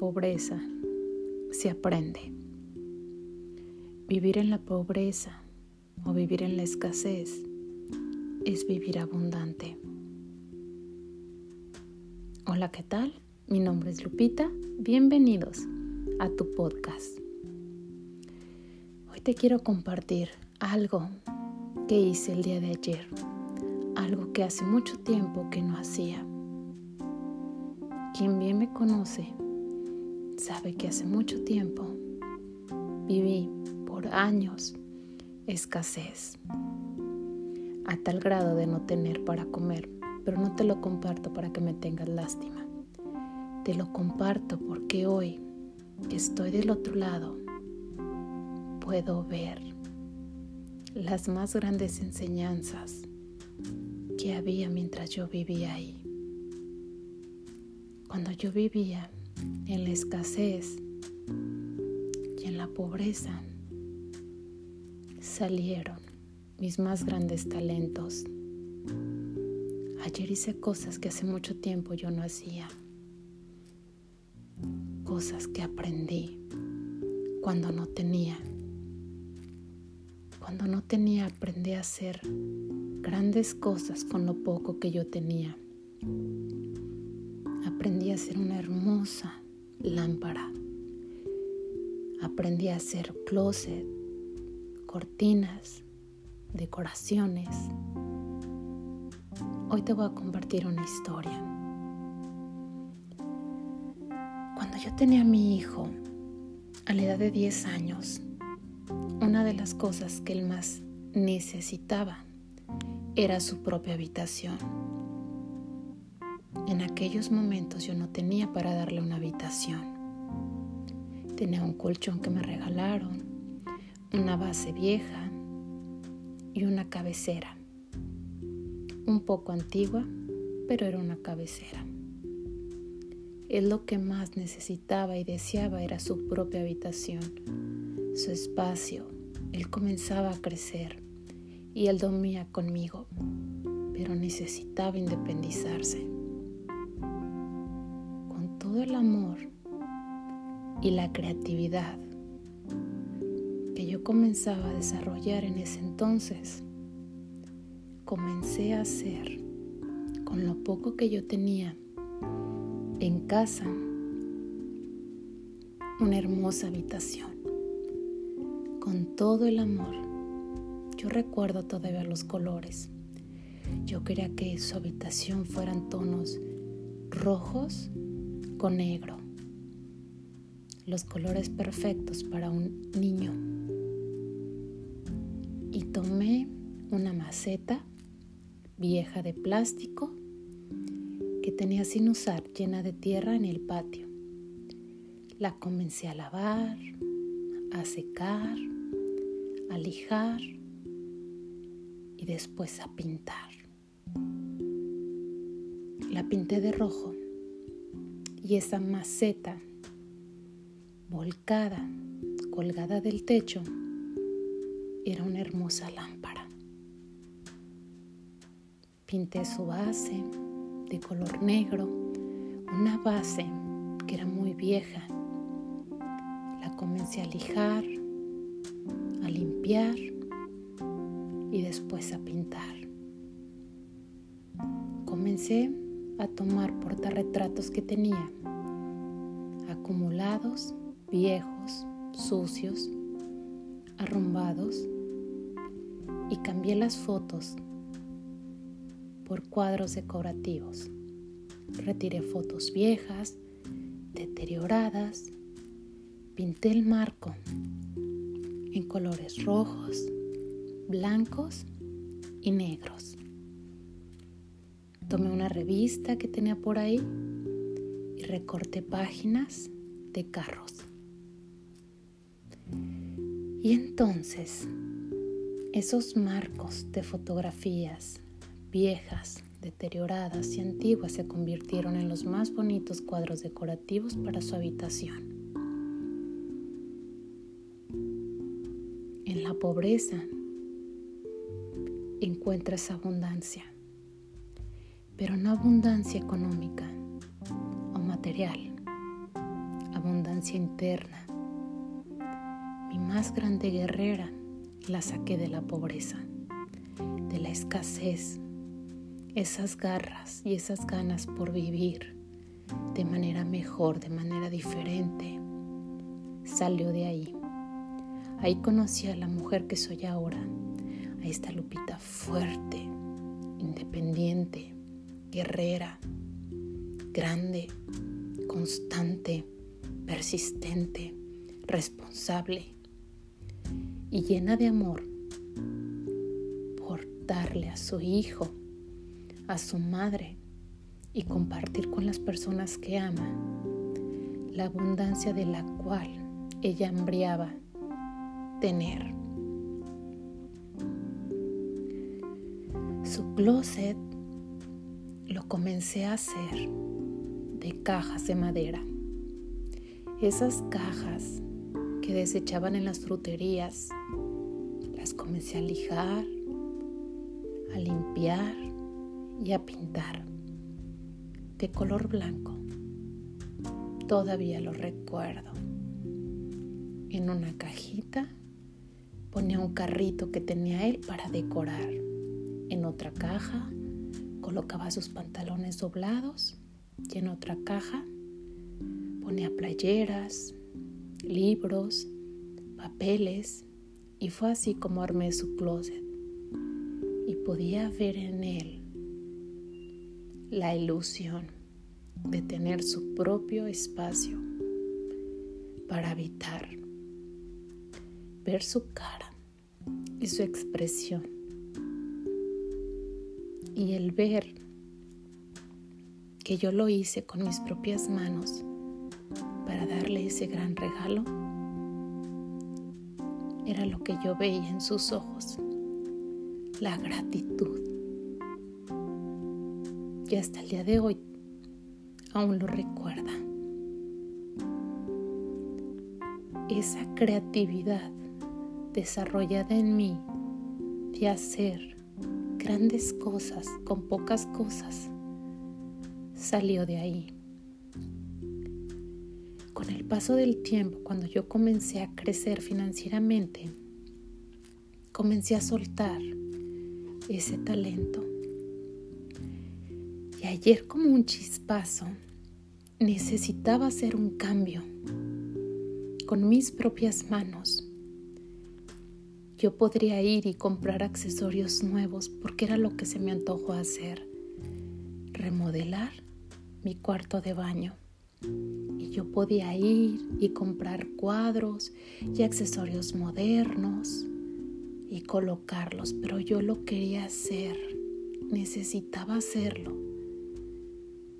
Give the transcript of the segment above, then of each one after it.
pobreza se aprende. Vivir en la pobreza o vivir en la escasez es vivir abundante. Hola, ¿qué tal? Mi nombre es Lupita. Bienvenidos a tu podcast. Hoy te quiero compartir algo que hice el día de ayer, algo que hace mucho tiempo que no hacía. Quien bien me conoce sabe que hace mucho tiempo viví por años escasez, a tal grado de no tener para comer, pero no te lo comparto para que me tengas lástima. Te lo comparto porque hoy que estoy del otro lado, puedo ver las más grandes enseñanzas que había mientras yo vivía ahí. Cuando yo vivía en la escasez y en la pobreza, salieron mis más grandes talentos. Ayer hice cosas que hace mucho tiempo yo no hacía. Cosas que aprendí cuando no tenía. Cuando no tenía aprendí a hacer grandes cosas con lo poco que yo tenía aprendí a hacer una hermosa lámpara. Aprendí a hacer closet, cortinas, decoraciones. Hoy te voy a compartir una historia. Cuando yo tenía a mi hijo, a la edad de 10 años, una de las cosas que él más necesitaba era su propia habitación en aquellos momentos yo no tenía para darle una habitación. Tenía un colchón que me regalaron, una base vieja y una cabecera. Un poco antigua, pero era una cabecera. Él lo que más necesitaba y deseaba era su propia habitación, su espacio. Él comenzaba a crecer y él dormía conmigo, pero necesitaba independizarse el amor y la creatividad que yo comenzaba a desarrollar en ese entonces, comencé a hacer con lo poco que yo tenía en casa una hermosa habitación con todo el amor. Yo recuerdo todavía los colores. Yo quería que su habitación fueran tonos rojos negro, los colores perfectos para un niño. Y tomé una maceta vieja de plástico que tenía sin usar llena de tierra en el patio. La comencé a lavar, a secar, a lijar y después a pintar. La pinté de rojo y esa maceta volcada, colgada del techo, era una hermosa lámpara. Pinté su base de color negro, una base que era muy vieja. La comencé a lijar, a limpiar y después a pintar. Comencé a tomar portarretratos que tenía, acumulados, viejos, sucios, arrumbados, y cambié las fotos por cuadros decorativos. Retiré fotos viejas, deterioradas, pinté el marco en colores rojos, blancos y negros. Tomé una revista que tenía por ahí y recorté páginas de carros. Y entonces, esos marcos de fotografías viejas, deterioradas y antiguas se convirtieron en los más bonitos cuadros decorativos para su habitación. En la pobreza encuentras abundancia pero no abundancia económica o material, abundancia interna. Mi más grande guerrera la saqué de la pobreza, de la escasez, esas garras y esas ganas por vivir de manera mejor, de manera diferente, salió de ahí. Ahí conocí a la mujer que soy ahora, a esta Lupita fuerte, independiente, guerrera, grande, constante, persistente, responsable y llena de amor por darle a su hijo, a su madre y compartir con las personas que ama la abundancia de la cual ella hambriaba tener. Su closet lo comencé a hacer de cajas de madera. Esas cajas que desechaban en las fruterías, las comencé a lijar, a limpiar y a pintar de color blanco. Todavía lo recuerdo. En una cajita ponía un carrito que tenía él para decorar. En otra caja colocaba sus pantalones doblados y en otra caja ponía playeras, libros, papeles y fue así como armé su closet. Y podía ver en él la ilusión de tener su propio espacio para habitar, ver su cara y su expresión y el ver que yo lo hice con mis propias manos para darle ese gran regalo, era lo que yo veía en sus ojos, la gratitud. Y hasta el día de hoy aún lo recuerda. Esa creatividad desarrollada en mí de hacer grandes cosas con pocas cosas salió de ahí. Con el paso del tiempo, cuando yo comencé a crecer financieramente, comencé a soltar ese talento. Y ayer como un chispazo, necesitaba hacer un cambio con mis propias manos. Yo podría ir y comprar accesorios nuevos porque era lo que se me antojó hacer. Remodelar mi cuarto de baño y yo podía ir y comprar cuadros y accesorios modernos y colocarlos, pero yo lo quería hacer, necesitaba hacerlo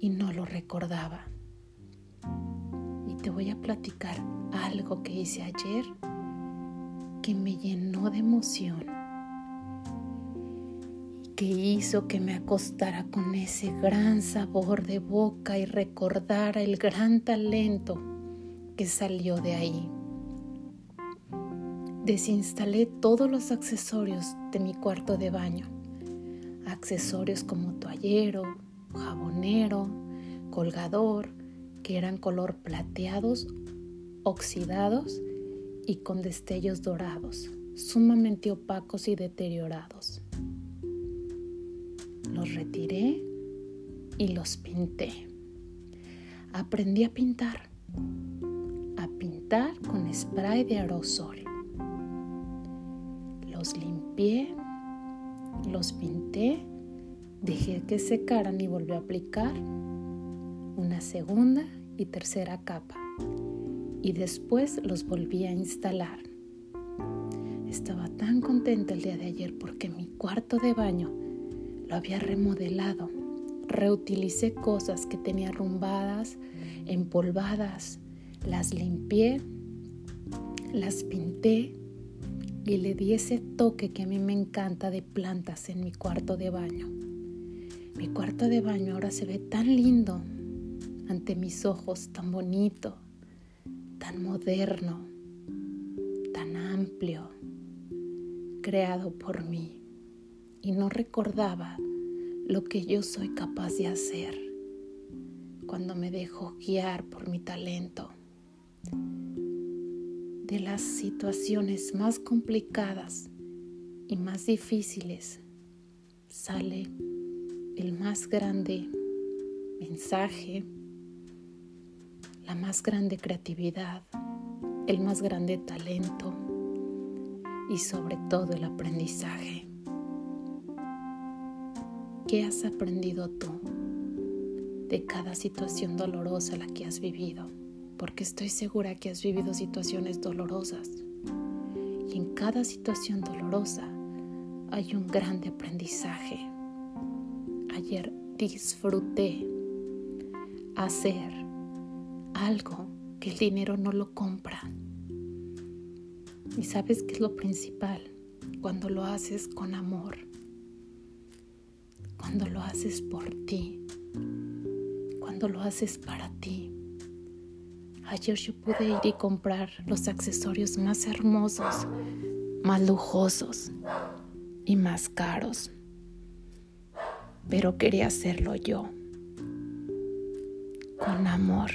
y no lo recordaba. Y te voy a platicar algo que hice ayer que me llenó de emoción que hizo que me acostara con ese gran sabor de boca y recordara el gran talento que salió de ahí. Desinstalé todos los accesorios de mi cuarto de baño, accesorios como toallero, jabonero, colgador, que eran color plateados, oxidados y con destellos dorados, sumamente opacos y deteriorados los retiré y los pinté. Aprendí a pintar, a pintar con spray de aerosol. Los limpié, los pinté, dejé que secaran y volví a aplicar una segunda y tercera capa y después los volví a instalar. Estaba tan contenta el día de ayer porque mi cuarto de baño lo había remodelado. Reutilicé cosas que tenía arrumbadas, empolvadas, las limpié, las pinté y le di ese toque que a mí me encanta de plantas en mi cuarto de baño. Mi cuarto de baño ahora se ve tan lindo ante mis ojos, tan bonito, tan moderno, tan amplio, creado por mí y no recordaba lo que yo soy capaz de hacer cuando me dejo guiar por mi talento, de las situaciones más complicadas y más difíciles sale el más grande mensaje, la más grande creatividad, el más grande talento y sobre todo el aprendizaje. ¿Qué has aprendido tú de cada situación dolorosa la que has vivido? Porque estoy segura que has vivido situaciones dolorosas. Y en cada situación dolorosa hay un grande aprendizaje. Ayer disfruté hacer algo que el dinero no lo compra. Y sabes que es lo principal cuando lo haces con amor, cuando lo haces por ti, cuando lo haces para ti. Ayer yo pude ir y comprar los accesorios más hermosos, más lujosos y más caros, pero quería hacerlo yo, con amor